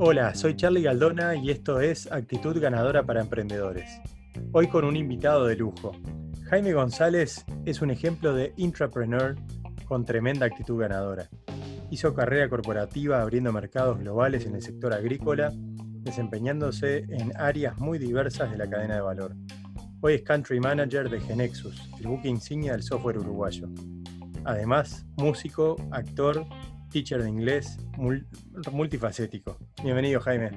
Hola, soy Charlie Galdona y esto es Actitud Ganadora para Emprendedores. Hoy con un invitado de lujo. Jaime González es un ejemplo de intrapreneur con tremenda actitud ganadora. Hizo carrera corporativa abriendo mercados globales en el sector agrícola, desempeñándose en áreas muy diversas de la cadena de valor. Hoy es Country Manager de Genexus, el buque insignia del software uruguayo. Además, músico, actor, teacher de inglés, multifacético. Bienvenido, Jaime.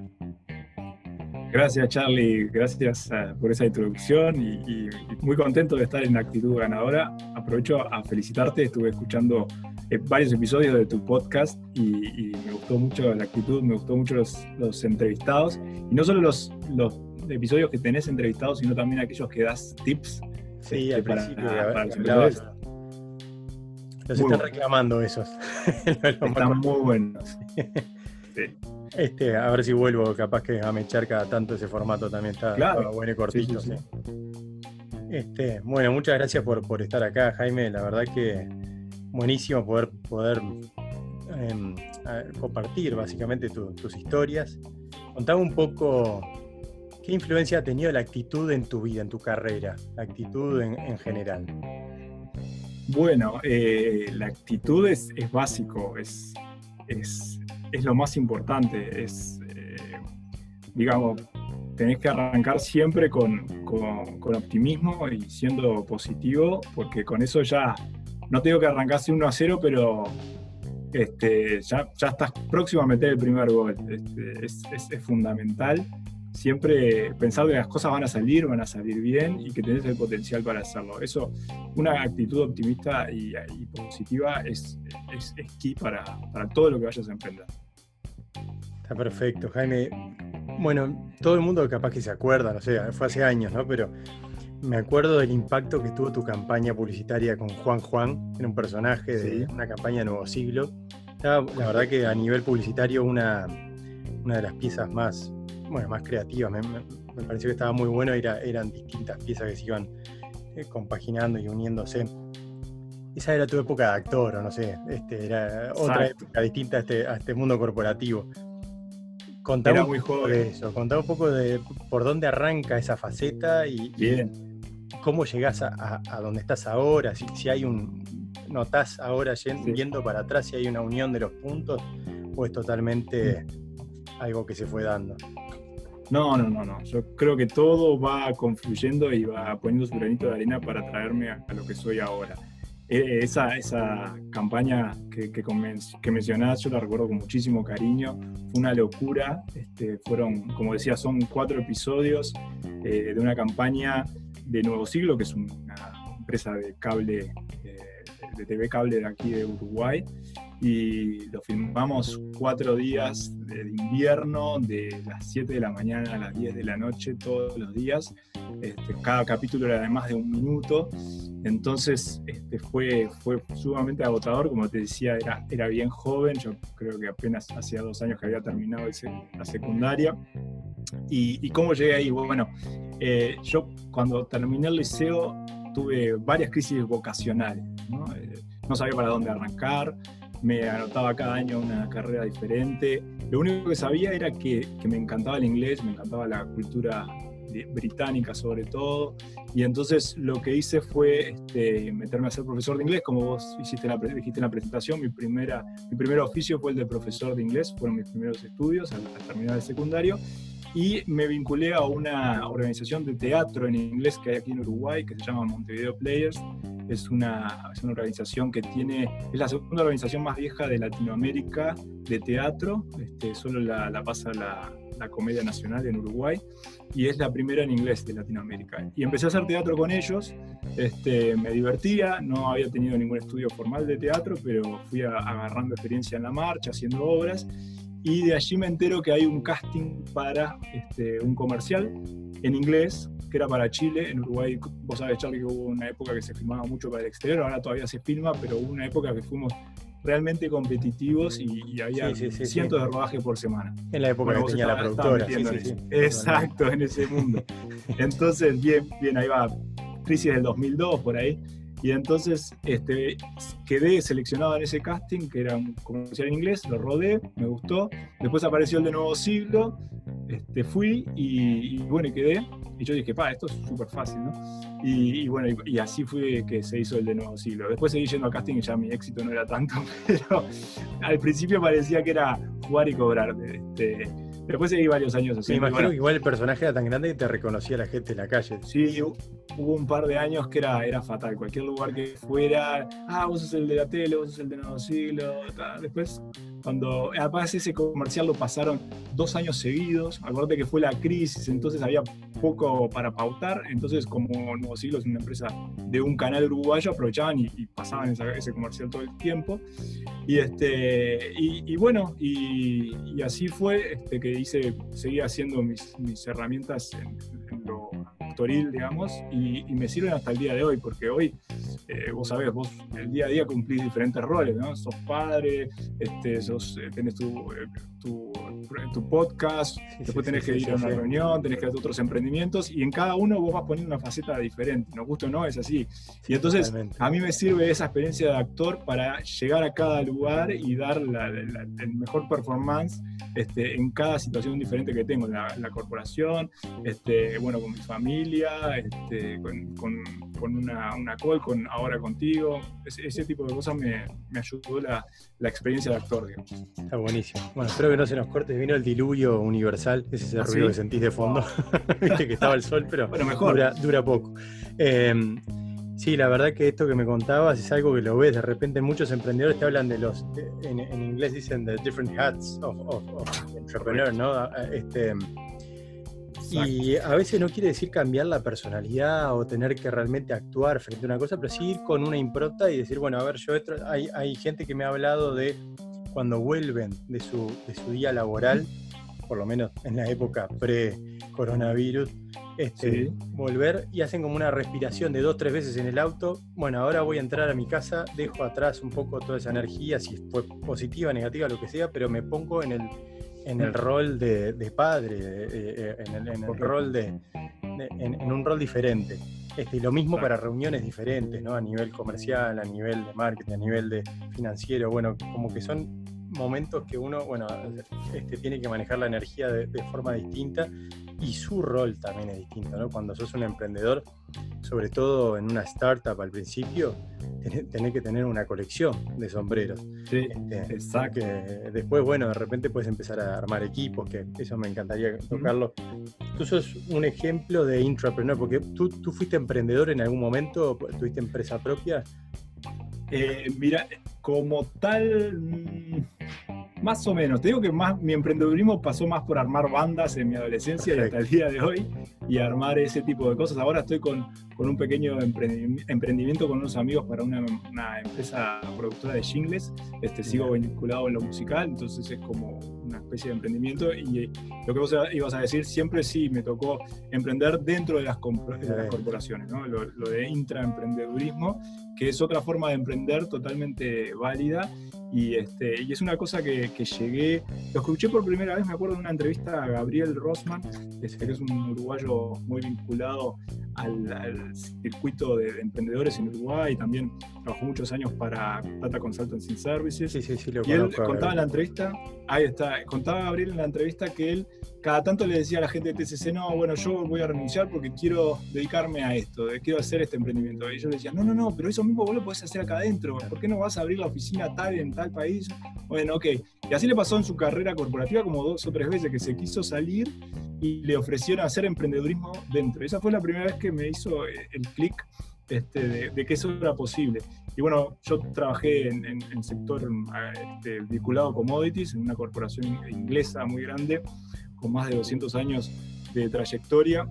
Gracias, Charlie. Gracias eh, por esa introducción y, muy contento de estar en Actitud Ganadora. Aprovecho a felicitarte. Estuve escuchando eh, varios episodios de tu podcast y, me gustó mucho la actitud, me gustó mucho los, entrevistados. Y no solo los, los episodios que tenés entrevistados, sino también aquellos que das tips sí, este, para, para, los los están reclamando esos. Están muy buenos. Este, a ver si vuelvo, capaz que a mechar cada tanto ese formato también está, claro. bueno y cortito. Este, bueno, muchas gracias por, por, estar acá, Jaime. La verdad que buenísimo poder, poder em, compartir básicamente tus historias. Contame un poco qué influencia ha tenido la actitud en tu vida, en tu carrera, la actitud en general. Bueno, eh, la actitud es, básico, es, es, lo más importante. Es, eh, digamos, tenés que arrancar siempre con, optimismo y siendo positivo, porque con eso ya, no tengo que arrancarse 1 a 0, pero este, ya, ya estás próximo a meter el primer gol. Este, es, es fundamental siempre pensar que las cosas van a salir, van a salir bien y que tenés el potencial para hacerlo. Eso, una actitud optimista y, positiva es, es, key para, todo lo que vayas a emprender. Está perfecto, Jaime. Bueno, todo el mundo capaz que se acuerda, no sé, fue hace años, ¿no? Pero me acuerdo del impacto que tuvo tu campaña publicitaria con Juan Juan, era un personaje de una campaña de Nuevo Siglo. la verdad que a nivel publicitario una, una de las piezas más bueno, más creativas. Me, pareció que estaba muy bueno, era, eran distintas piezas que se iban eh, compaginando y uniéndose. Esa era tu época de actor, o no sé, este, era otra época distinta a este, a este mundo corporativo. Contame muy joven. de eso, contame un poco de por dónde arranca esa faceta y, Bien. cómo llegás a, a, donde estás ahora, si, si hay un, notás ahora yendo, para atrás si hay una unión de los puntos o es totalmente algo que se fue dando. No, no, no, no. Yo creo que todo va confluyendo y va poniendo su granito de arena para traerme a, lo que soy ahora. E, esa, esa campaña que, que, que, mencionás, yo la recuerdo con muchísimo cariño. Fue una locura. Este, fueron, como decía, son cuatro episodios eh, de una campaña de Nuevo Siglo, que es una empresa de cable, eh, de TV cable de aquí de Uruguay y lo filmamos cuatro días de invierno, de las 7 de la mañana a las 10 de la noche, todos los días. Este, cada capítulo era de más de un minuto, entonces este, fue, fue sumamente agotador, como te decía, era, era bien joven, yo creo que apenas hacía dos años que había terminado la secundaria. ¿Y, cómo llegué ahí? Bueno, eh, yo cuando terminé el liceo tuve varias crisis vocacionales, ¿no? Eh, no sabía para dónde arrancar, me anotaba cada año una carrera diferente. Lo único que sabía era que, que me encantaba el inglés, me encantaba la cultura británica sobre todo, y entonces lo que hice fue este, meterme a ser profesor de inglés, como vos hiciste la, dijiste en la presentación, mi, primera, mi primer oficio fue el de profesor de inglés, fueron mis primeros estudios al, al terminar el secundario, y me vinculé a una organización de teatro en inglés que hay aquí en Uruguay, que se llama Montevideo Players, es una, es una organización que tiene, es la segunda organización más vieja de Latinoamérica de teatro, este, solo la, la pasa la, la, Comedia Nacional en Uruguay, y es la primera en inglés de Latinoamérica. Y empecé a hacer teatro con ellos, este, me divertía, no había tenido ningún estudio formal de teatro, pero fui agarrando experiencia en la marcha, haciendo obras, y de allí me entero que hay un casting para este, un comercial en inglés que era para Chile. En Uruguay, vos sabés, Charlie, que hubo una época que se filmaba mucho para el exterior, ahora todavía se filma, pero hubo una época que fuimos realmente competitivos y, había cientos de rodajes por semana. En la época que tenía la productora. Exacto, en ese mundo. Entonces, bien, bien, ahí va. Crisis del 2002, por ahí. Y entonces este, quedé seleccionado en ese casting, que era un comercial en inglés, lo rodé, me gustó. Después apareció el de Nuevo Siglo, este, fui y, bueno, y quedé. Y yo dije, pa, esto es súper fácil, ¿no? Y, bueno, y, así fue que se hizo el de Nuevo Siglo. Después seguí yendo a casting y ya mi éxito no era tanto, pero al principio parecía que era jugar y cobrar. Este, Después seguí varios años así. Me imagino que igual el personaje era tan grande que te reconocía la gente en la calle. Sí, hubo un par de años que era, era fatal. Cualquier lugar que fuera, ah, vos sos el de la tele, vos sos el de Nuevo Siglo. Después, cuando. Además, ese comercial lo pasaron dos años seguidos. Acuérdate que fue la crisis, entonces había poco para pautar. Entonces, como Nuevo Siglo es una empresa de un canal uruguayo, aprovechaban y, pasaban ese comercial todo el tiempo. Y, este, y, bueno, y, así fue este, que hice, seguí haciendo mis, herramientas en, lo actoril, digamos, y, me sirven hasta el día de hoy, porque hoy, eh, vos sabés, vos el día a día cumplís diferentes roles, ¿no? Sos padre, este, sos, eh, tenés tu, eh, tu, tu, podcast, después tenés que ir a una reunión, tenés que hacer otros emprendimientos, y en cada uno vos vas poniendo una faceta diferente, nos gusta o no, es así. Y entonces, a mí me sirve esa experiencia de actor para llegar a cada lugar y dar el mejor performance este, en cada situación diferente que tengo, en la, corporación, este, bueno, con mi familia, este, con, con, una, una, call, con, ahora contigo. Ese, tipo de cosas me, me ayudó la, la, experiencia de actor, digamos. Está buenísimo. Bueno, espero que no se nos corte. Vino el diluvio universal, ese es el ¿Ah, ruido que sentís de fondo. Viste que estaba el sol, pero bueno, mejor. Dura, dura poco. Eh, Sí, la verdad que esto que me contabas es algo que lo ves. De repente muchos emprendedores te hablan de los, en, inglés dicen the different hats of, entrepreneur, ¿no? Este, y a veces no quiere decir cambiar la personalidad o tener que realmente actuar frente a una cosa, pero sí ir con una impronta y decir, bueno, a ver, yo hay, hay gente que me ha hablado de cuando vuelven de su, de su día laboral, por lo menos en la época pre-coronavirus, este, volver y hacen como una respiración de dos, tres veces en el auto. Bueno, ahora voy a entrar a mi casa, dejo atrás un poco toda esa energía, si fue positiva, negativa, lo que sea, pero me pongo en el, en el rol de, padre, eh, en el, rol de, en, un rol diferente. Este, y lo mismo para reuniones diferentes, ¿no? A nivel comercial, a nivel de marketing, a nivel de financiero, bueno, como que son momentos que uno, bueno, este, tiene que manejar la energía de, de forma distinta y su rol también es distinto, ¿no? Cuando sos un emprendedor, sobre todo en una startup al principio, tenés, que tener una colección de sombreros. Sí, este, exacto. después, bueno, de repente puedes empezar a armar equipos, que eso me encantaría tocarlo. Tú sos un ejemplo de intrapreneur, porque tú, tú fuiste emprendedor en algún momento, tuviste empresa propia. Eh, mira, como tal, mm, más o menos. Te digo que más mi emprendedurismo pasó más por armar bandas en mi adolescencia y hasta el día de hoy y armar ese tipo de cosas. Ahora estoy con, con un pequeño emprendimiento con unos amigos para una, una empresa productora de jingles. Este, sigo vinculado en lo musical, entonces es como una especie de emprendimiento. Y lo que vos ibas a decir, siempre sí me tocó emprender dentro de las, corporaciones, ¿no? lo, lo de intraemprendedurismo, que es otra forma de emprender totalmente válida y, este, y es una cosa que, que, llegué, lo escuché por primera vez, me acuerdo de una entrevista a Gabriel Rosman, que es un uruguayo muy vinculado al, circuito de, emprendedores en Uruguay, y también trabajó muchos años para Data Consultancy Services. Sí, sí, sí, lo y él contaba en la entrevista, ahí está, contaba Gabriel en la entrevista que él cada tanto le decía a la gente de TCC, no, bueno, yo voy a renunciar porque quiero dedicarme a esto, quiero hacer este emprendimiento. Y yo le decía, no, no, no, pero eso mismo vos lo podés hacer acá adentro, ¿por qué no vas a abrir la oficina tal en tal país? Bueno, ok. Y así le pasó en su carrera corporativa como dos o tres veces que se quiso salir y le ofrecieron hacer emprendedurismo dentro. Esa fue la primera vez que me hizo eh, el clic este, de, que eso era posible. Y bueno, yo trabajé en, en, sector este, vinculado a commodities, en una corporación inglesa muy grande, con más de 200 años de trayectoria.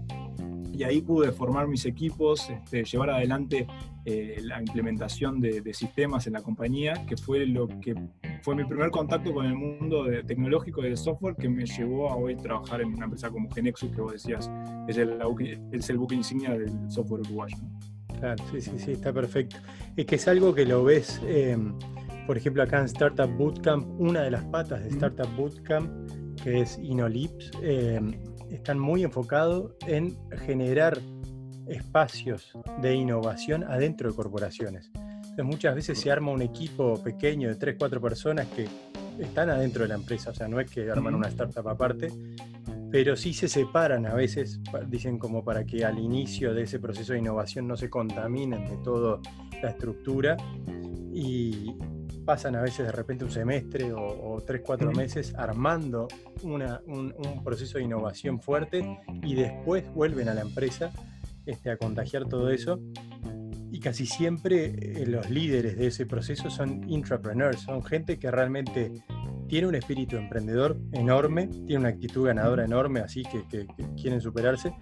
Y ahí pude formar mis equipos, este, llevar adelante eh, la implementación de, sistemas en la compañía, que fue lo que fue mi primer contacto con el mundo de, tecnológico del software que me llevó a hoy trabajar en una empresa como Genexus, que vos decías, es el, es el buque insignia del software uruguayo. Claro, sí, sí, sí, está perfecto. Es que es algo que lo ves, eh, por ejemplo, acá en Startup Bootcamp, una de las patas de Startup Bootcamp que es Inolips, eh, están muy enfocados en generar espacios de innovación adentro de corporaciones. Entonces muchas veces se arma un equipo pequeño de 3, 4 personas que están adentro de la empresa, o sea, no es que arman una startup aparte, pero sí se separan a veces, dicen como para que al inicio de ese proceso de innovación no se contaminen de toda la estructura y pasan a veces de repente un semestre o, tres, cuatro meses armando un, proceso de innovación fuerte y después vuelven a la empresa este, a contagiar todo eso. Y casi siempre eh, los líderes de ese proceso son intrapreneurs, son gente que realmente tiene un espíritu emprendedor enorme, tiene una actitud ganadora enorme, así que, quieren superarse,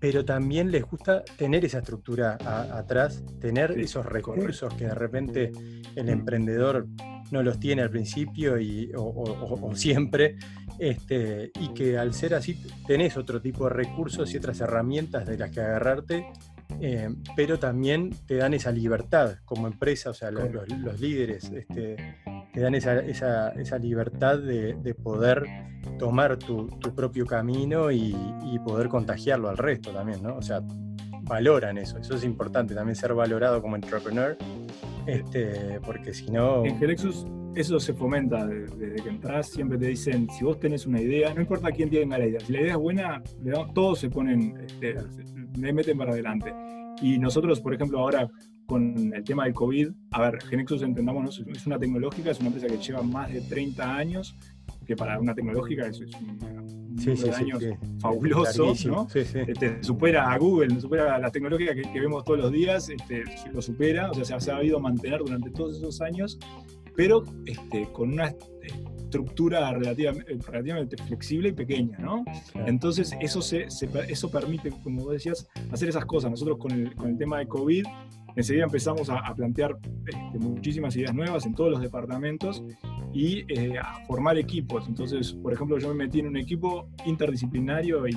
pero también les gusta tener esa estructura atrás, tener esos recursos que de repente el emprendedor no los tiene al principio y, o, siempre, este, y que al ser así tenés otro tipo de recursos y otras herramientas de las que agarrarte, eh, pero también te dan esa libertad como empresa, o sea, los, los líderes este, te dan esa, esa, esa libertad de, de, poder tomar tu, tu propio camino y, y, poder contagiarlo al resto también, ¿no? O sea, valoran eso, eso es importante, también ser valorado como entrepreneur, este, porque si no... En Gerexus eso se fomenta desde que entras, siempre te dicen, si vos tenés una idea, no importa quién tenga la idea, si la idea es buena, todos se ponen, este, me meten para adelante. Y nosotros, por ejemplo, ahora con el tema del COVID, a ver, Genexus, entendamos, es una tecnológica, es una empresa que lleva más de 30 años, que para una tecnológica es, es un, sí, de años fabuloso, ¿no? Este, supera a Google, supera a la tecnológica que, vemos todos los días, este, lo supera, o sea, se ha sabido mantener durante todos esos años, pero este, con una estructura relativamente, relativamente, flexible y pequeña, ¿no? Entonces, eso, se, eso permite, como vos decías, hacer esas cosas. Nosotros con el, con el tema de COVID enseguida empezamos a, plantear este, muchísimas ideas nuevas en todos los departamentos y eh, a formar equipos. Entonces, por ejemplo, yo me metí en un equipo interdisciplinario e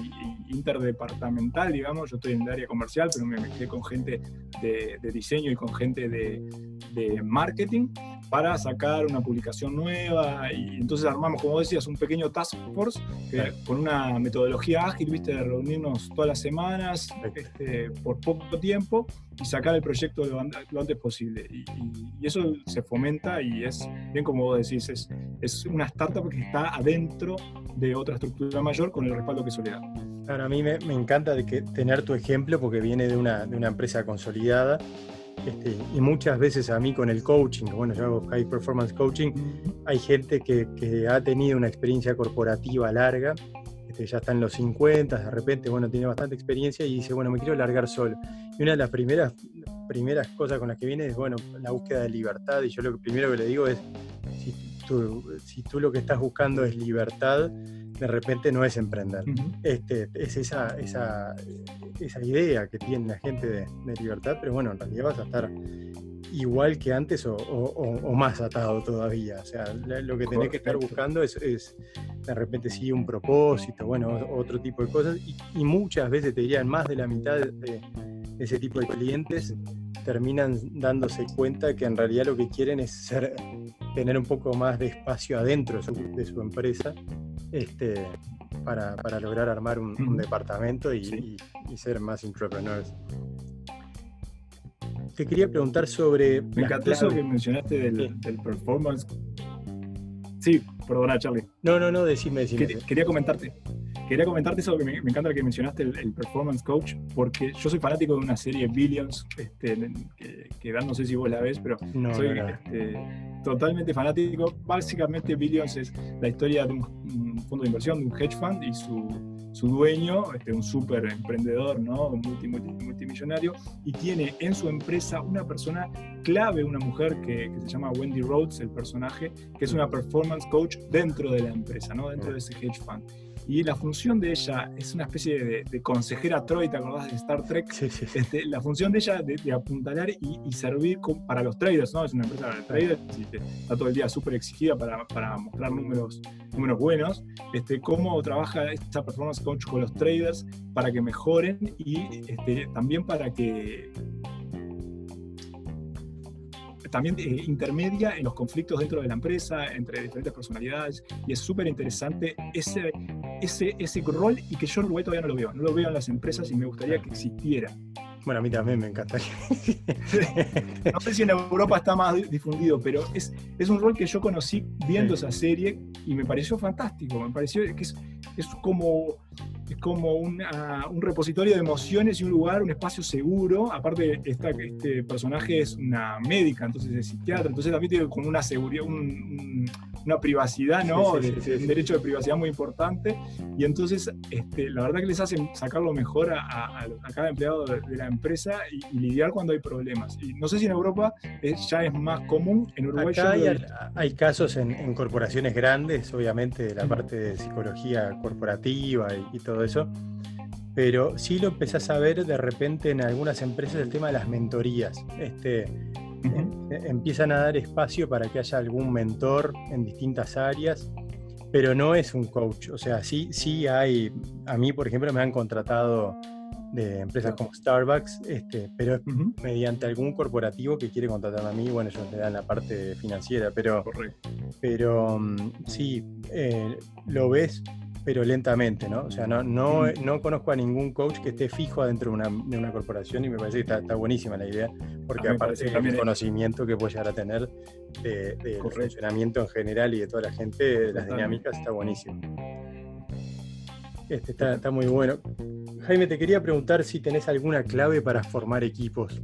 interdepartamental, digamos. Yo estoy en el área comercial, pero me metí con gente de, diseño y con gente de, de marketing para sacar una publicación nueva y entonces armamos, como decías, un pequeño task force con una metodología ágil, viste, de reunirnos todas las semanas este, por poco tiempo y sacar el proyecto lo, antes posible. Y, eso se fomenta y es, bien como vos decís, es, es una startup que está adentro de otra estructura mayor con el respaldo que eso le da. a mí me, me encanta de que tener tu ejemplo porque viene de una, de una empresa consolidada este, y muchas veces a mí con el coaching, bueno, yo hago high performance coaching, hay gente que, que ha tenido una experiencia corporativa larga, este, ya está en los 50, de repente, bueno, tiene bastante experiencia y dice, bueno, me quiero largar solo. Y una de las primeras, primeras cosas con las que viene es, bueno, la búsqueda de libertad. Y yo lo primero que le digo es, tú, si tú lo que estás buscando es libertad, de repente no es emprender. este, es esa, esa, esa, idea que tiene la gente de, libertad, pero bueno, en realidad vas a estar igual que antes o, o, más atado todavía. O sea, lo que tenés que estar buscando es, es, de repente sí un propósito, bueno, otro tipo de cosas. Y, y muchas veces te dirían más de la mitad de, ese tipo de clientes terminan dándose cuenta que en realidad lo que quieren es ser, tener un poco más de espacio adentro de su, de su empresa este, para, para, lograr armar un, departamento y, y, ser más entrepreneurs. Te quería preguntar sobre... Me encantó eso que mencionaste del, del performance. Sí, perdona, Charlie. No, no, no, decime, decime. quería comentarte Quería comentarte eso, que me, encanta que mencionaste el, Performance Coach, porque yo soy fanático de una serie Billions, este, que, que no sé si vos la ves, pero soy este, totalmente fanático. Básicamente Billions es la historia de un, fondo de inversión, de un hedge fund y su, su dueño, este, un súper emprendedor, ¿no? Multi, multimillonario, y tiene en su empresa una persona clave, una mujer que, que, se llama Wendy Rhodes, el personaje, que es una performance coach dentro de la empresa, ¿no? dentro de ese hedge fund. Y la función de ella es una especie de, consejera Troy, ¿te acordás de Star Trek? Sí, sí, este, la función de ella de, apuntalar y, servir para los traders, ¿no? Es una empresa de traders y está todo el día súper exigida para, para, mostrar números, números buenos. Este, cómo trabaja esta performance coach con los traders para que mejoren y este, también para que también eh, intermedia en los conflictos dentro de la empresa, entre diferentes personalidades, y es súper interesante ese, ese, ese rol y que yo en Uruguay todavía no lo veo, no lo veo en las empresas y me gustaría que existiera. Bueno, a mí también me encanta. no sé si en Europa está más difundido, pero es, es un rol que yo conocí viendo esa serie y me pareció fantástico. Me pareció que es, es como es como un repositorio de emociones y un lugar, un espacio seguro. Aparte, esta, este personaje es una médica, entonces es psiquiatra, entonces también tiene como una seguridad, una privacidad, ¿no? un derecho de privacidad muy importante. Y entonces, este, la verdad que les hacen sacar lo mejor a, cada empleado de, la empresa y, lidiar cuando hay problemas. Y no sé si en Europa ya es más común, en Uruguay Acá hay, casos en, corporaciones grandes, obviamente, de la parte de psicología corporativa y todo eso. Pero sí lo empezás a ver de repente en algunas empresas el tema de las mentorías. Este, e, empiezan a dar espacio para que haya algún mentor en distintas áreas, pero no es un coach. O sea, sí, sí hay, a mí por ejemplo me han contratado de empresas como Starbucks, este, pero mediante algún corporativo que quiere contratarme a mí, bueno, ellos le dan la parte financiera, pero, pero mm, sí, eh, lo ves pero lentamente, ¿no? O sea, no, no, no conozco a ningún coach que esté fijo adentro de una, de una corporación y me parece que está, buenísima la idea, porque aparte del conocimiento que puede llegar a tener de, del funcionamiento en general y de toda la gente, de las dinámicas, está buenísimo. Este está, está muy bueno. Jaime, te quería preguntar si tenés alguna clave para formar equipos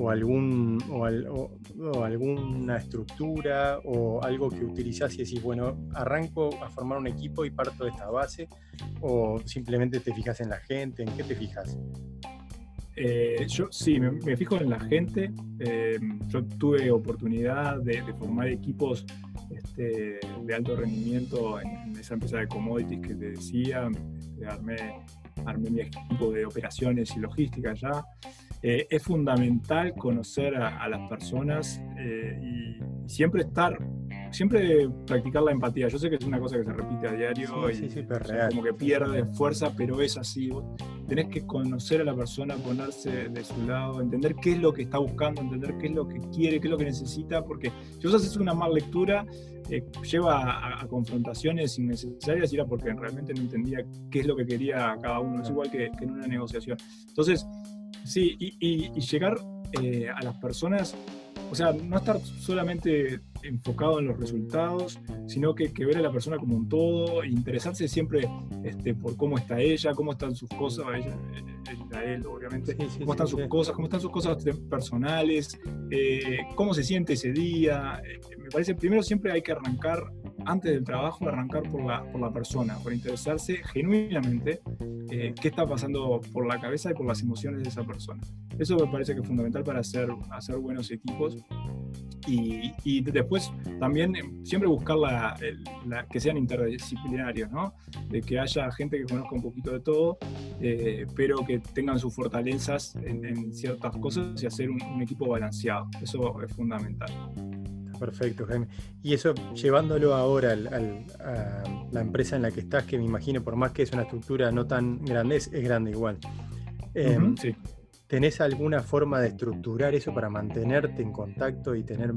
o, algún, o, alguna estructura o algo que utilizás y decís, bueno, arranco a formar un equipo y parto de esta base, o simplemente te fijas en la gente, ¿en qué te fijas? Eh, yo sí, me, fijo en la gente. Eh, yo tuve oportunidad de, formar equipos este, de alto rendimiento en, esa empresa de commodities que te decía. Armé, armé mi equipo de operaciones y logística ya. Eh, es fundamental conocer a, las personas eh, y siempre estar, siempre practicar la empatía. Yo sé que es una cosa que se repite a diario y como que pierde fuerza, pero es así. tenés que conocer a la persona, ponerse de su lado, entender qué es lo que está buscando, entender qué es lo que quiere, qué es lo que necesita, porque si vos haces una mala lectura, eh, lleva a, confrontaciones innecesarias y era porque realmente no entendía qué es lo que quería cada uno. Es igual que, que en una negociación. Entonces, Sí, y, llegar eh, a las personas, o sea, no estar solamente enfocado en los resultados, sino que, ver a la persona como un todo, e interesarse siempre este, por cómo está ella, cómo están sus cosas, ella, él, obviamente, cómo están sus cosas, cómo están sus cosas personales, eh, cómo se siente ese día. Eh, me parece, primero siempre hay que arrancar antes del trabajo, arrancar por la, por la persona, por interesarse genuinamente eh, qué está pasando por la cabeza y por las emociones de esa persona. Eso me parece que es fundamental para hacer, hacer buenos equipos. Y, y después también eh, siempre buscar la, que sean interdisciplinarios, ¿no? De que haya gente que conozca un poquito de todo, eh, pero que tengan sus fortalezas en, ciertas cosas y hacer un, un equipo balanceado. Eso es fundamental. Perfecto, Jaime. Y eso, llevándolo ahora a la empresa en la que estás, que me imagino, por más que es una estructura no tan grande, es, grande igual. Em, ¿Tenés alguna forma de estructurar eso para mantenerte en contacto y tener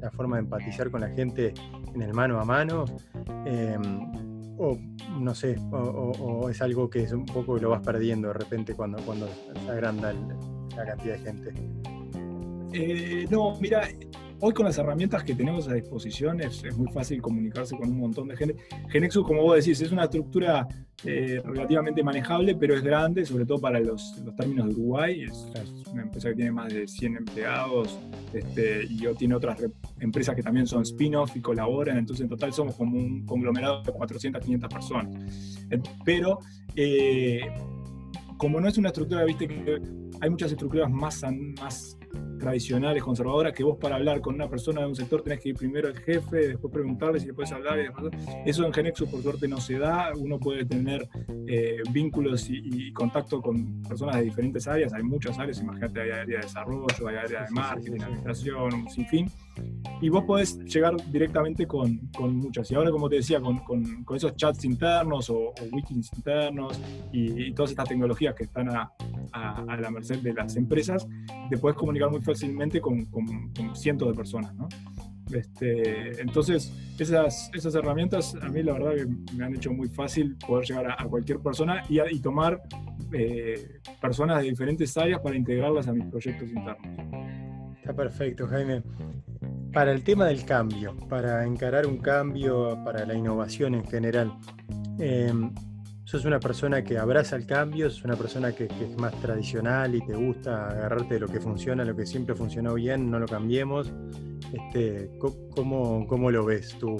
la forma de empatizar con la gente en el mano a mano? Em, o no sé, o, es algo que es un poco lo vas perdiendo de repente cuando, cuando se agranda la cantidad de gente. Eh, no, mira, Hoy con las herramientas que tenemos a disposición es, muy fácil comunicarse con un montón de gente. Genexus, como vos decís, es una estructura eh, relativamente manejable, pero es grande, sobre todo para los, términos de Uruguay. Es, una empresa que tiene más de 100 empleados este, y tiene otras empresas que también son spin-off y colaboran. Entonces, en total somos como un conglomerado de 400, 500 personas. Pero, eh, como no es una estructura, viste que hay muchas estructuras más tradicionales, conservadoras, que vos para hablar con una persona de un sector tenés que ir primero al jefe, después preguntarle si le puedes hablar. Eso en Genexus por suerte no se da, uno puede tener eh, vínculos y, contacto con personas de diferentes áreas, hay muchas áreas, imagínate, hay área de desarrollo, hay área de marketing, administración, un sinfín, y vos podés llegar directamente con, con muchas. Y ahora, como te decía, con, con, con esos chats internos o, wikis internos y, todas estas tecnologías que están a, a, a la merced de las empresas, te puedes comunicar muy fácilmente con, con, cientos de personas, ¿no? Este, entonces, esas, esas herramientas a mí la verdad que me han hecho muy fácil poder llegar a, cualquier persona y, tomar eh, personas de diferentes áreas para integrarlas a mis proyectos internos. Está perfecto, Jaime. Para el tema del cambio, para encarar un cambio, para la innovación en general, em, sos una persona que abraza el cambio, sos una persona que, es más tradicional y te gusta agarrarte de lo que funciona, lo que siempre funcionó bien, no lo cambiemos. Este, ¿cómo, ¿Cómo lo ves tú?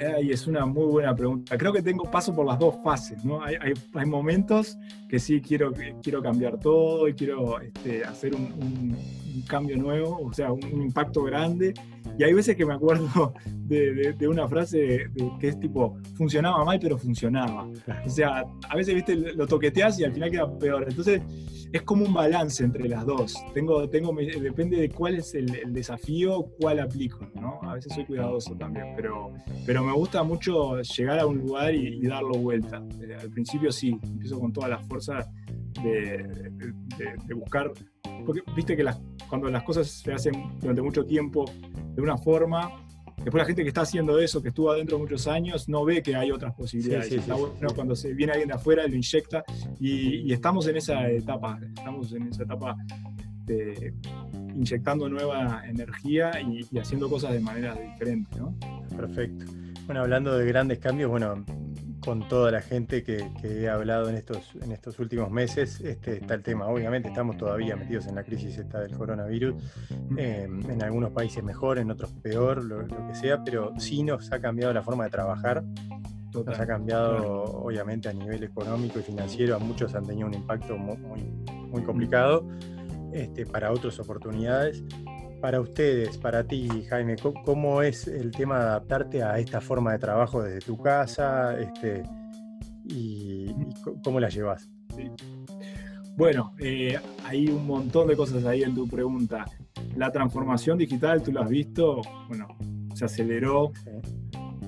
Ay, es una muy buena pregunta. Creo que tengo paso por las dos fases, ¿no? Hay, momentos que sí quiero, quiero cambiar todo y quiero este, hacer un, cambio nuevo, o sea, un, impacto grande. Y hay veces que me acuerdo de, de, una frase que es tipo, funcionaba mal, pero funcionaba. O sea, a veces, viste, lo toqueteas y al final queda peor. Entonces, es como un balance entre las dos. Tengo, tengo, depende de cuál es el, desafío, cuál aplico, ¿no? A veces soy cuidadoso también, pero, pero me gusta mucho llegar a un lugar y, darlo vuelta. Eh, al principio sí, empiezo con toda la fuerza de, de, buscar, porque viste que las, cuando las cosas se hacen durante mucho tiempo de una forma, Después la gente que está haciendo eso, que estuvo adentro muchos años, no ve que hay otras posibilidades. está bueno cuando se viene alguien de afuera, lo inyecta y, estamos en esa etapa, estamos en esa etapa de inyectando nueva energía y, haciendo cosas de manera diferente. ¿no? Perfecto. Bueno, hablando de grandes cambios, bueno, con toda la gente que, he hablado en estos, en estos últimos meses, este, está el tema. Obviamente estamos todavía metidos en la crisis esta del coronavirus, em, en algunos países mejor, en otros peor, lo, que sea, pero sí nos ha cambiado la forma de trabajar. Nos ha cambiado, obviamente, a nivel económico y financiero. A muchos han tenido un impacto muy, muy, complicado. Este, para otras oportunidades. Para ustedes, para ti, Jaime, ¿cómo es el tema de adaptarte a esta forma de trabajo desde tu casa este, y, cómo la llevas? Bueno, eh, hay un montón de cosas ahí en tu pregunta. La transformación digital, tú lo has visto, bueno, se aceleró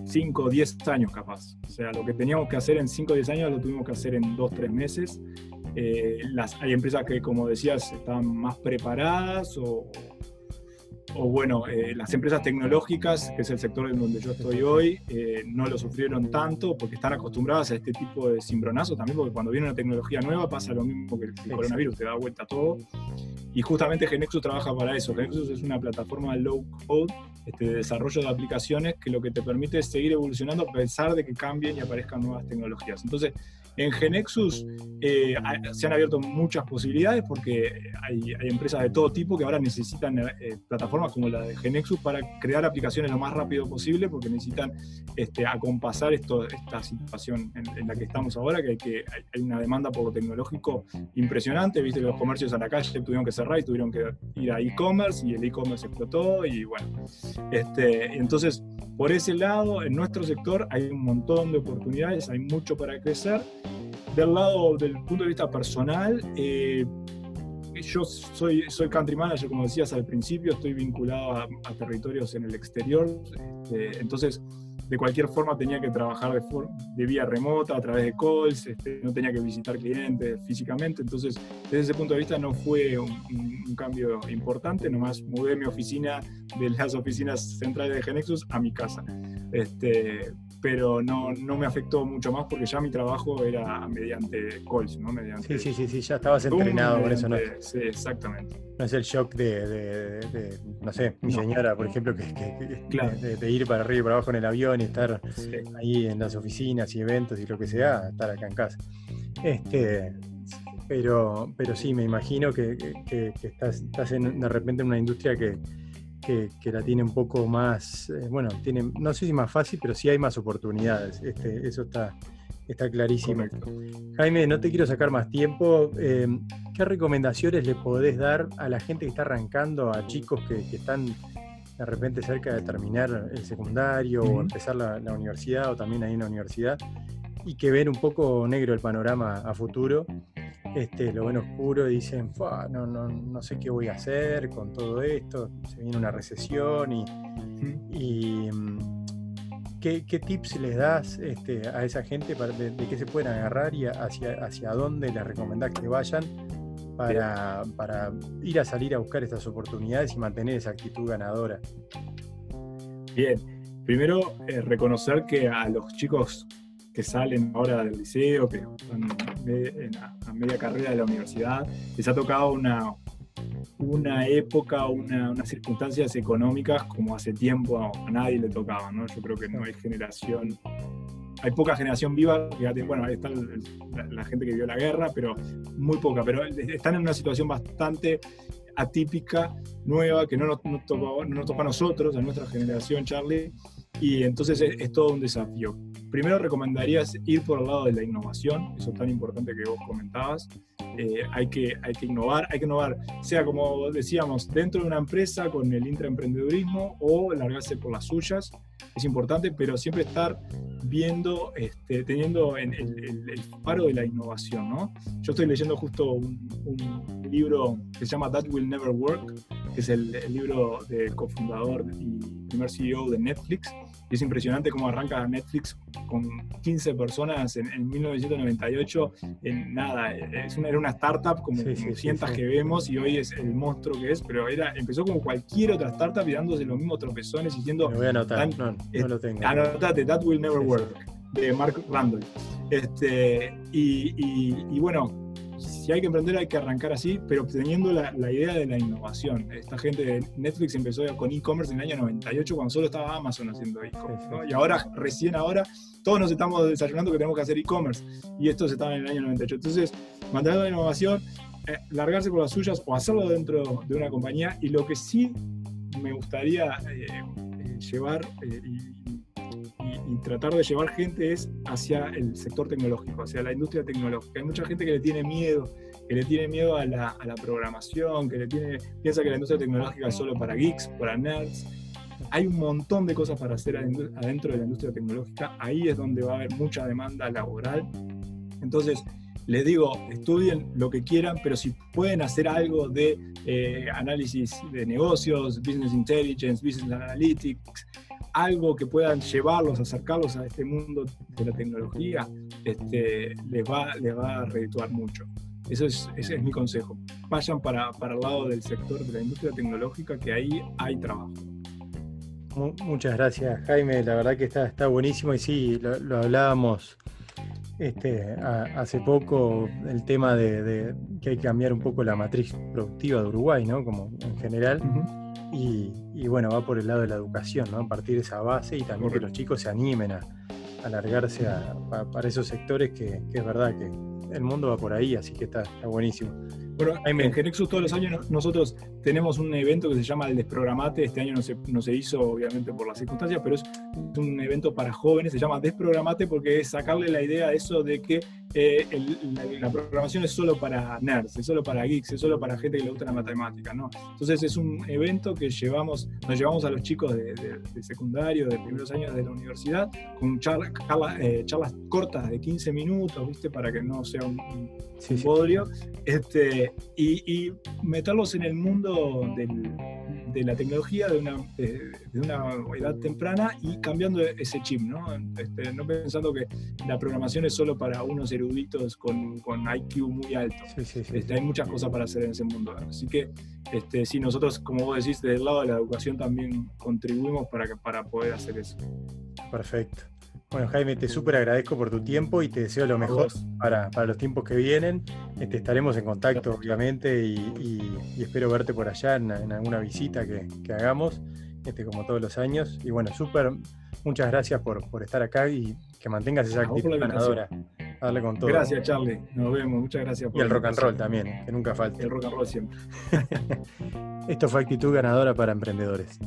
5 o 10 años capaz. O sea, lo que teníamos que hacer en 5 o 10 años lo tuvimos que hacer en 2 o 3 meses. Eh, las, hay empresas que, como decías, están más preparadas o, o bueno, eh, las empresas tecnológicas, que es el sector en donde yo estoy hoy, eh, no lo sufrieron tanto porque están acostumbradas a este tipo de cimbronazos también, porque cuando viene una tecnología nueva pasa lo mismo que el, coronavirus, te da vuelta todo. Y justamente Genexus trabaja para eso. Genexus es una plataforma low code este, de desarrollo de aplicaciones que lo que te permite es seguir evolucionando a pesar de que cambien y aparezcan nuevas tecnologías. Entonces, en Genexus eh, se han abierto muchas posibilidades porque hay, empresas de todo tipo que ahora necesitan eh, plataformas como la de Genexus para crear aplicaciones lo más rápido posible porque necesitan este, acompasar esto, esta situación en, la que estamos ahora, que hay, que hay una demanda por lo tecnológico impresionante. Viste que los comercios a la calle tuvieron que cerrar y tuvieron que ir a e-commerce y el e-commerce explotó y bueno. Este, entonces, por ese lado, en nuestro sector hay un montón de oportunidades, hay mucho para crecer del lado del punto de vista personal, eh, yo soy, soy country manager, como decías al principio, estoy vinculado a, territorios en el exterior, este, entonces de cualquier forma tenía que trabajar de, de vía remota, a través de calls, este, no tenía que visitar clientes físicamente, entonces desde ese punto de vista no fue un, cambio importante, nomás mudé mi oficina de las oficinas centrales de Genexus a mi casa. Este, pero no, no me afectó mucho más porque ya mi trabajo era mediante calls, ¿no? Mediante sí, sí, sí, ya estabas entrenado con eso, ¿no? Sí, exactamente. No es el shock de, no sé, mi señora, por ejemplo, que, de, ir para arriba y para abajo en el avión y estar ahí en las oficinas y eventos y lo que sea, estar acá en casa. Este, pero, pero sí, me imagino que, estás, estás en, de repente en una industria que, que, la tiene un poco más, eh, bueno, tiene, no sé si más fácil, pero sí hay más oportunidades. Este, eso está, está clarísimo. Jaime, no te quiero sacar más tiempo. Eh, ¿Qué recomendaciones le podés dar a la gente que está arrancando, a chicos que, están de repente cerca de terminar el secundario o empezar la, la, universidad o también ahí en la universidad y que ven un poco negro el panorama a futuro? Este, lo ven oscuro y dicen, no, no, no sé qué voy a hacer con todo esto, se viene una recesión y, mm, ¿qué, tips les das este, a esa gente para, de, qué se pueden agarrar y hacia, hacia dónde les recomendás que vayan para, para ir a salir a buscar estas oportunidades y mantener esa actitud ganadora? Bien, primero eh, reconocer que a los chicos que salen ahora del liceo, que están en, a media carrera de la universidad, les ha tocado una, una época, una, unas circunstancias económicas como hace tiempo a, nadie le tocaba, ¿no? Yo creo que no hay generación, hay poca generación viva, fíjate, bueno, ahí está la, gente que vio la guerra, pero muy poca, pero están en una situación bastante atípica, nueva, que no nos, no tocó, no nos tocó a nosotros, a nuestra generación, Charlie, y entonces es, todo un desafío. Primero recomendarías ir por el lado de la innovación, eso tan importante que vos comentabas. Eh, hay, que, hay que innovar, hay que innovar, sea como decíamos, dentro de una empresa con el intraemprendedurismo o largarse por las suyas, es importante, pero siempre estar viendo, este, teniendo en el, el, faro de la innovación. ¿no? Yo estoy leyendo justo un, un, libro que se llama That Will Never Work, que es el, el libro del cofundador y primer CEO de Netflix, es impresionante cómo arranca Netflix con 15 personas en, 1998. En nada, es una, era una startup como, cientos que vemos y hoy es el monstruo que es, pero era, empezó como cualquier otra startup y dándose los mismos tropezones diciendo. Me voy a anotar, no, no lo tengo. Anotate, That Will Never Work, de Mark Randall. Este, y, y bueno, si hay que emprender hay que arrancar así, pero teniendo la, idea de la innovación. Esta gente de Netflix empezó con e-commerce en el año 98 cuando solo estaba Amazon haciendo e-commerce. Y ahora, recién ahora, todos nos estamos desayunando que tenemos que hacer e-commerce. Y esto se estaba en el año 98. Entonces, mantener la innovación, eh, largarse por las suyas o hacerlo dentro de una compañía. Y lo que sí me gustaría eh, eh, llevar y y tratar de llevar gente es hacia el sector tecnológico, hacia la industria tecnológica. Hay mucha gente que le tiene miedo, que le tiene miedo a la, a programación, que le tiene, piensa que la industria tecnológica es solo para geeks, para nerds. Hay un montón de cosas para hacer adentro de la industria tecnológica. Ahí es donde va a haber mucha demanda laboral. Entonces, les digo, estudien lo que quieran, pero si pueden hacer algo de eh, análisis de negocios, business intelligence, business analytics, algo que puedan llevarlos, acercarlos a este mundo de la tecnología, este, les, va, les va a redituar mucho. Eso es, ese es mi consejo. Vayan para, para el lado del sector de la industria tecnológica, que ahí hay trabajo. Muchas gracias, Jaime. La verdad que está, está buenísimo y sí, lo, hablábamos este, hace poco, el tema de, que hay que cambiar un poco la matriz productiva de Uruguay, ¿no? Como en general. Y, bueno, va por el lado de la educación, ¿no? A partir de esa base y también que los chicos se animen a alargarse para esos sectores que, es verdad que el mundo va por ahí, así que está, está buenísimo. Bueno, en Genexus todos los años nosotros tenemos un evento que se llama el Desprogramate. Este año no se, no se hizo, obviamente, por las circunstancias, pero es un evento para jóvenes. Se llama Desprogramate porque es sacarle la idea a eso de que eh, la, programación es solo para nerds, es solo para geeks, es solo para gente que le gusta la matemática, ¿no? Entonces es un evento que llevamos, nos llevamos a los chicos de, secundario, de primeros años de la universidad, con eh, charlas cortas de 15 minutos, ¿viste? Para que no sea un, un, Este, y, meterlos en el mundo de la tecnología de una, de, una, edad temprana y cambiando ese chip, ¿no? Este, no pensando que la programación es solo para unos eruditos con, con IQ muy alto. Este, hay muchas cosas para hacer en ese mundo. Así que este, sí, nosotros, como vos decís, desde el lado de la educación también contribuimos para, que, para poder hacer eso. Perfecto. Bueno, Jaime, te súper agradezco por tu tiempo y te deseo lo mejor para, los tiempos que vienen. Este, estaremos en contacto, obviamente, y, espero verte por allá en, alguna visita que, hagamos, este, como todos los años. Y bueno, súper, muchas gracias por, estar acá y que mantengas esa actitud ganadora. Darle con todo. Gracias, Charlie. Nos vemos. Muchas gracias. Por y el rock and roll también, que nunca falte. El rock and roll siempre. Esto fue Actitud Ganadora para Emprendedores.